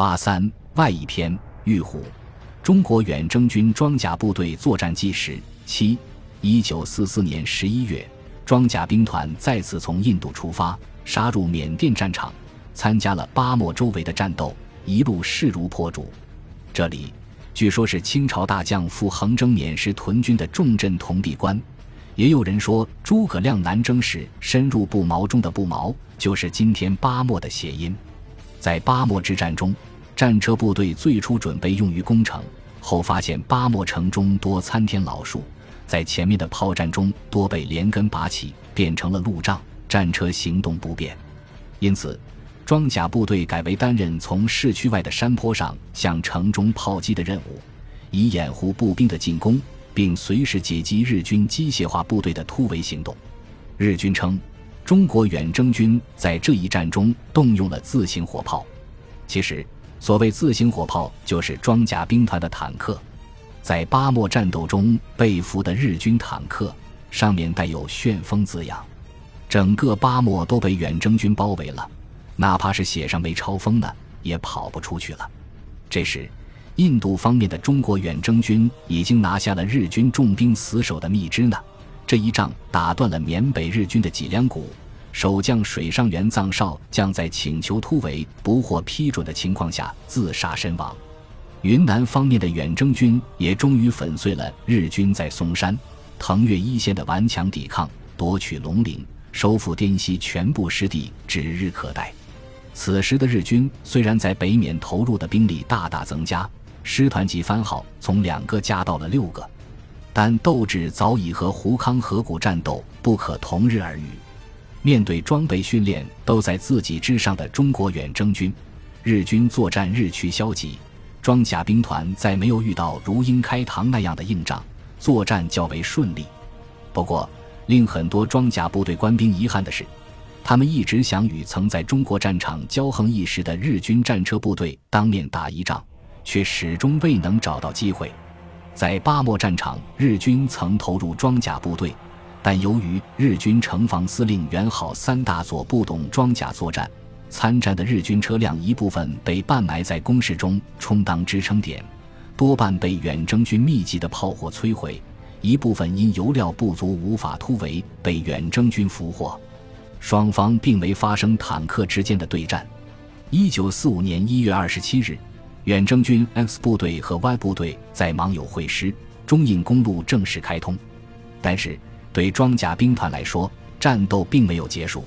八三外一篇玉虎，中国远征军装甲部队作战纪实。七，一九四四年十一月，装甲兵团再次从印度出发，杀入缅甸战场，参加了巴莫周围的战斗，一路势如破竹。这里据说是清朝大将赴横征缅时屯军的重镇铜币关。也有人说，诸葛亮南征时深入不毛中的不毛，就是今天巴莫的谐音。在巴莫之战中，战车部队最初准备用于攻城，后发现巴莫城中多参天老树，在前面的炮战中多被连根拔起，变成了路障，战车行动不便。因此，装甲部队改为担任从市区外的山坡上向城中炮击的任务，以掩护步兵的进攻。并随时截击日军机械化部队的突围行动。日军称，中国远征军在这一战中动用了自行火炮。其实，所谓自行火炮就是装甲兵团的坦克。在巴莫战斗中被俘的日军坦克上面带有“旋风”字样，整个巴莫都被远征军包围了，哪怕是写上被超风的，也跑不出去了。这时。印度方面的中国远征军已经拿下了日军重兵死守的密支呢。这一仗打断了缅北日军的脊梁骨，守将水上元藏少将在请求突围不获批准的情况下自杀身亡。云南方面的远征军也终于粉碎了日军在松山、腾越一线的顽强抵抗，夺取龙陵，收复滇西全部失地指日可待。此时的日军虽然在北缅投入的兵力大大增加。师团级番号从两个加到了六个，但斗志早已和胡康河谷战斗不可同日而语。面对装备训练都在自己之上的中国远征军，日军作战日趋消极，装甲兵团在没有遇到如鹰开膛那样的硬仗，作战较为顺利。不过，令很多装甲部队官兵遗憾的是，他们一直想与曾在中国战场骄横一时的日军战车部队当面打一仗。却始终未能找到机会。在巴莫战场，日军曾投入装甲部队，但由于日军城防司令元好三大佐不懂装甲作战，参战的日军车辆一部分被半埋在工事中充当支撑点，多半被远征军密集的炮火摧毁；一部分因油料不足无法突围，被远征军俘获。双方并没发生坦克之间的对战。一九四五年一月二十七日。远征军 X 部队和 Y 部队在芒友会师，中印公路正式开通。但是，对装甲兵团来说，战斗并没有结束。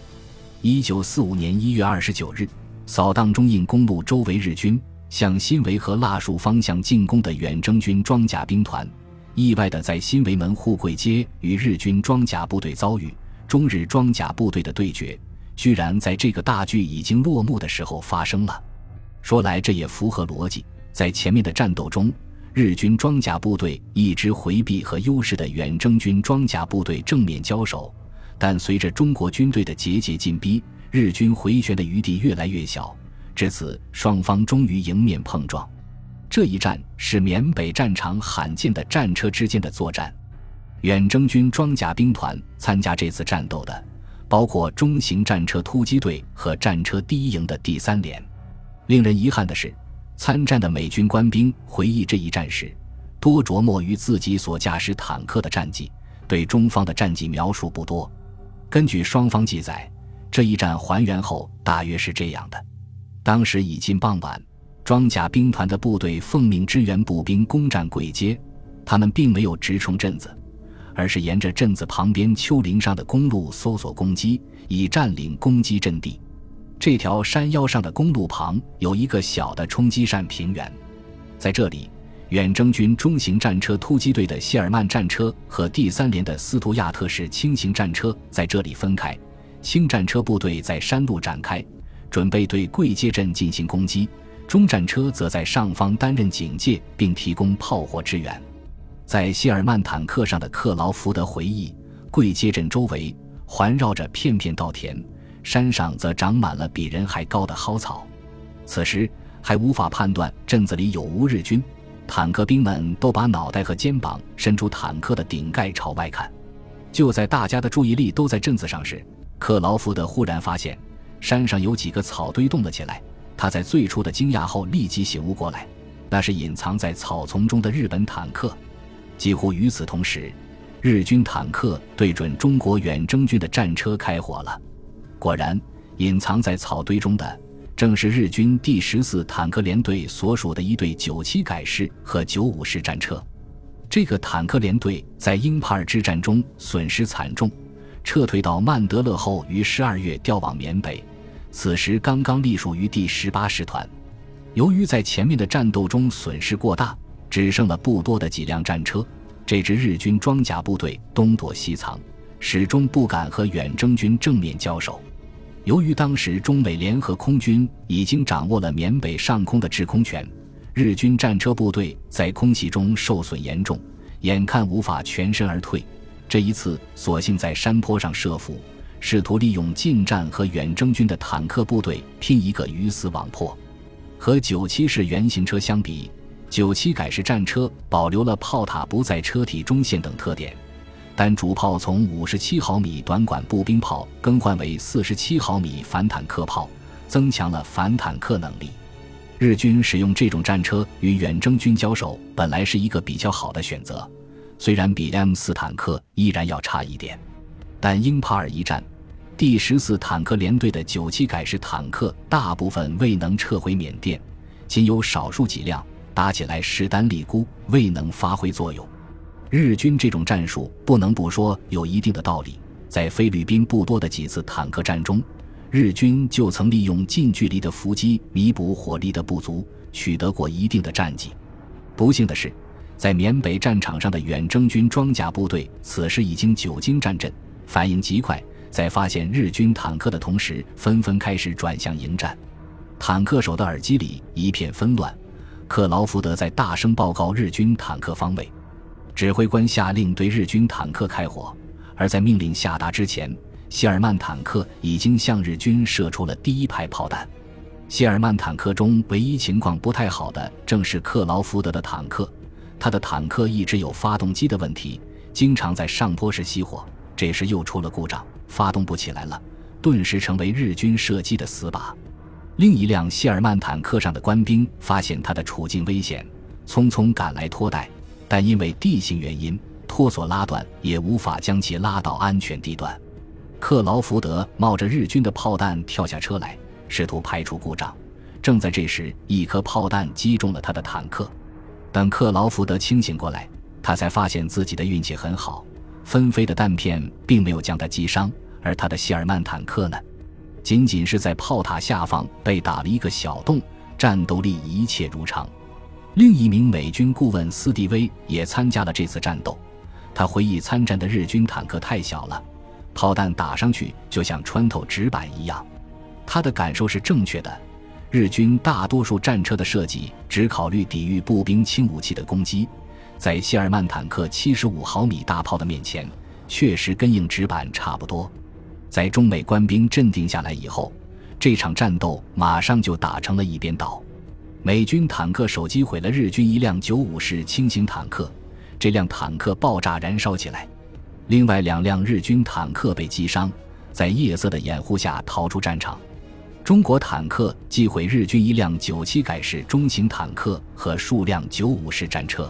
一九四五年一月二十九日，扫荡中印公路周围日军向新围和腊树方向进攻的远征军装甲兵团，意外的在新围门户柜街与日军装甲部队遭遇。中日装甲部队的对决，居然在这个大剧已经落幕的时候发生了。说来这也符合逻辑，在前面的战斗中，日军装甲部队一直回避和优势的远征军装甲部队正面交手，但随着中国军队的节节进逼，日军回旋的余地越来越小，至此双方终于迎面碰撞。这一战是缅北战场罕见的战车之间的作战。远征军装甲兵团参加这次战斗的，包括中型战车突击队和战车第一营的第三连。令人遗憾的是，参战的美军官兵回忆这一战时，多琢磨于自己所驾驶坦克的战绩，对中方的战绩描述不多。根据双方记载，这一战还原后大约是这样的：当时已近傍晚，装甲兵团的部队奉命支援步兵攻占鬼街，他们并没有直冲镇子，而是沿着镇子旁边丘陵上的公路搜索攻击，以占领攻击阵地。这条山腰上的公路旁有一个小的冲击扇平原，在这里，远征军中型战车突击队的谢尔曼战车和第三连的斯图亚特式轻型战车在这里分开，轻战车部队在山路展开，准备对贵街镇进行攻击；中战车则在上方担任警戒，并提供炮火支援。在谢尔曼坦克上的克劳福德回忆，贵街镇周围环绕着片片稻田。山上则长满了比人还高的蒿草，此时还无法判断镇子里有无日军。坦克兵们都把脑袋和肩膀伸出坦克的顶盖朝外看。就在大家的注意力都在镇子上时，克劳福德忽然发现山上有几个草堆动了起来，他在最初的惊讶后立即醒悟过来，那是隐藏在草丛中的日本坦克。几乎与此同时，日军坦克对准中国远征军的战车开火了。果然，隐藏在草堆中的正是日军第十四坦克联队所属的一队九七改式和九五式战车。这个坦克联队在英帕尔之战中损失惨重，撤退到曼德勒后，于十二月调往缅北。此时刚刚隶属于第十八师团。由于在前面的战斗中损失过大，只剩了不多的几辆战车，这支日军装甲部队东躲西藏，始终不敢和远征军正面交手。由于当时中美联合空军已经掌握了缅北上空的制空权。日军战车部队在空袭中受损严重，眼看无法全身而退。这一次，索性在山坡上设伏，试图利用近战和远征军的坦克部队拼一个鱼死网破。和九七式原型车相比，九七改式战车保留了炮塔不在车体中线等特点，但主炮从五十七毫米短管步兵炮更换为四十七毫米反坦克炮，增强了反坦克能力。日军使用这种战车与远征军交手，本来是一个比较好的选择，虽然比 M 四坦克依然要差一点。但英帕尔一战，第十四坦克联队的九七改式坦克大部分未能撤回缅甸，仅有少数几辆打起来势单力孤，未能发挥作用。日军这种战术不能不说有一定的道理，在菲律宾不多的几次坦克战中。日军就曾利用近距离的伏击弥补火力的不足，取得过一定的战绩。不幸的是，在缅北战场上的远征军装甲部队此时已经久经战阵，反应极快，在发现日军坦克的同时，纷纷开始转向迎战。坦克手的耳机里一片纷乱，克劳福德在大声报告日军坦克方位，指挥官下令对日军坦克开火，而在命令下达之前。谢尔曼坦克已经向日军射出了第一排炮弹。谢尔曼坦克中唯一情况不太好的正是克劳福德的坦克，他的坦克一直有发动机的问题，经常在上坡时熄火。这时又出了故障，发动不起来了，顿时成为日军射击的死靶。另一辆谢尔曼坦克上的官兵发现他的处境危险，匆匆赶来拖带，但因为地形原因，托索拉段，也无法将其拉到安全地段。克劳福德冒着日军的炮弹跳下车来，试图排除故障。正在这时，一颗炮弹击中了他的坦克。等克劳福德清醒过来，他才发现自己的运气很好，纷飞的弹片并没有将他击伤，而他的谢尔曼坦克呢，仅仅是在炮塔下方被打了一个小洞，战斗力一切如常。另一名美军顾问斯蒂威也参加了这次战斗，他回忆参战的日军坦克太小了。炮弹打上去就像穿透纸板一样，他的感受是正确的。日军大多数战车的设计只考虑抵御步兵轻武器的攻击，在谢尔曼坦克七十五毫米大炮的面前，确实跟硬纸板差不多。在中美官兵镇定下来以后，这场战斗马上就打成了一边倒。美军坦克手击毁了日军一辆九五式轻型坦克，这辆坦克爆炸燃烧起来。另外两辆日军坦克被击伤，在夜色的掩护下逃出战场。中国坦克击毁日军一辆九七改式中型坦克和数辆九五式战车，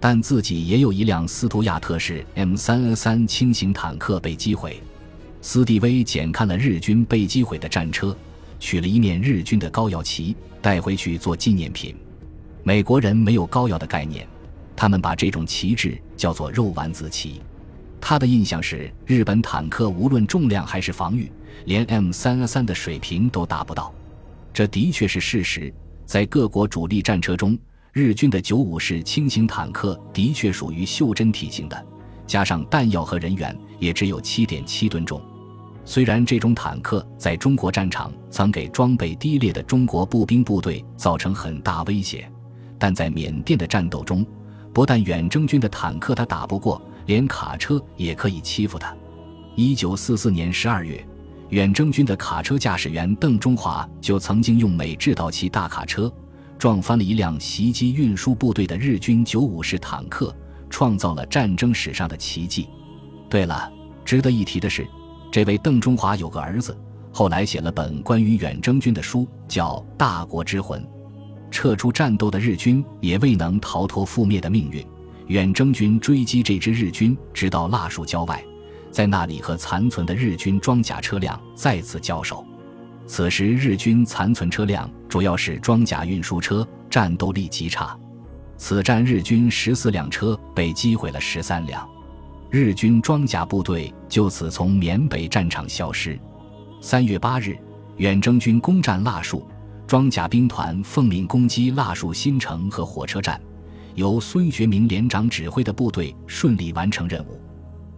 但自己也有一辆斯图亚特式 M 三 N 三轻型坦克被击毁。斯蒂威检看了日军被击毁的战车，取了一面日军的高耀旗带回去做纪念品。美国人没有高耀的概念，他们把这种旗帜叫做肉丸子旗。他的印象是，日本坦克无论重量还是防御，连 M 三三的水平都达不到。这的确是事实。在各国主力战车中，日军的九五式轻型坦克的确属于袖珍体型的，加上弹药和人员，也只有七点七吨重。虽然这种坦克在中国战场曾给装备低劣的中国步兵部队造成很大威胁，但在缅甸的战斗中，不但远征军的坦克他打不过。连卡车也可以欺负他。一九四四年十二月，远征军的卡车驾驶员邓中华就曾经用美制导骑大卡车撞翻了一辆袭击运输部队的日军九五式坦克，创造了战争史上的奇迹。对了，值得一提的是，这位邓中华有个儿子，后来写了本关于远征军的书，叫《大国之魂》。撤出战斗的日军也未能逃脱覆灭的命运。远征军追击这支日军，直到腊树郊外，在那里和残存的日军装甲车辆再次交手。此时，日军残存车辆主要是装甲运输车，战斗力极差。此战，日军十四辆车被击毁了十三辆，日军装甲部队就此从缅北战场消失。三月八日，远征军攻占腊戍，装甲兵团奉命攻击腊戍新城和火车站。由孙学明连长指挥的部队顺利完成任务。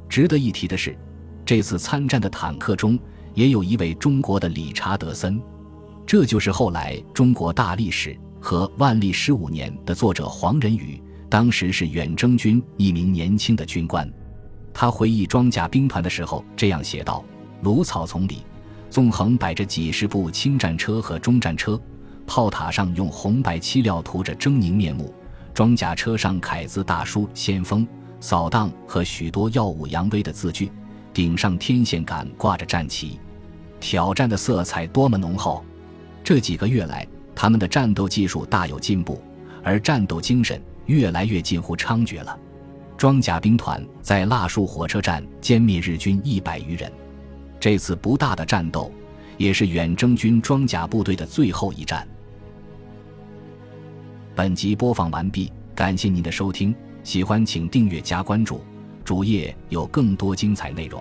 值得一提的是，这次参战的坦克中也有一位中国的理查德森，这就是后来《中国大历史》和《万历十五年》的作者黄仁宇，当时是远征军一名年轻的军官。他回忆装甲兵团的时候这样写道：“芦草丛里，纵横摆着几十部轻战车和中战车，炮塔上用红白漆料涂着狰狞面目。”装甲车上楷字大书“先锋”“扫荡”和许多耀武扬威的字句，顶上天线杆挂着战旗，挑战的色彩多么浓厚！这几个月来，他们的战斗技术大有进步，而战斗精神越来越近乎猖獗了。装甲兵团在腊树火车站歼灭日军一百余人，这次不大的战斗，也是远征军装甲部队的最后一战。本集播放完毕，感谢您的收听，喜欢请订阅加关注，主页有更多精彩内容。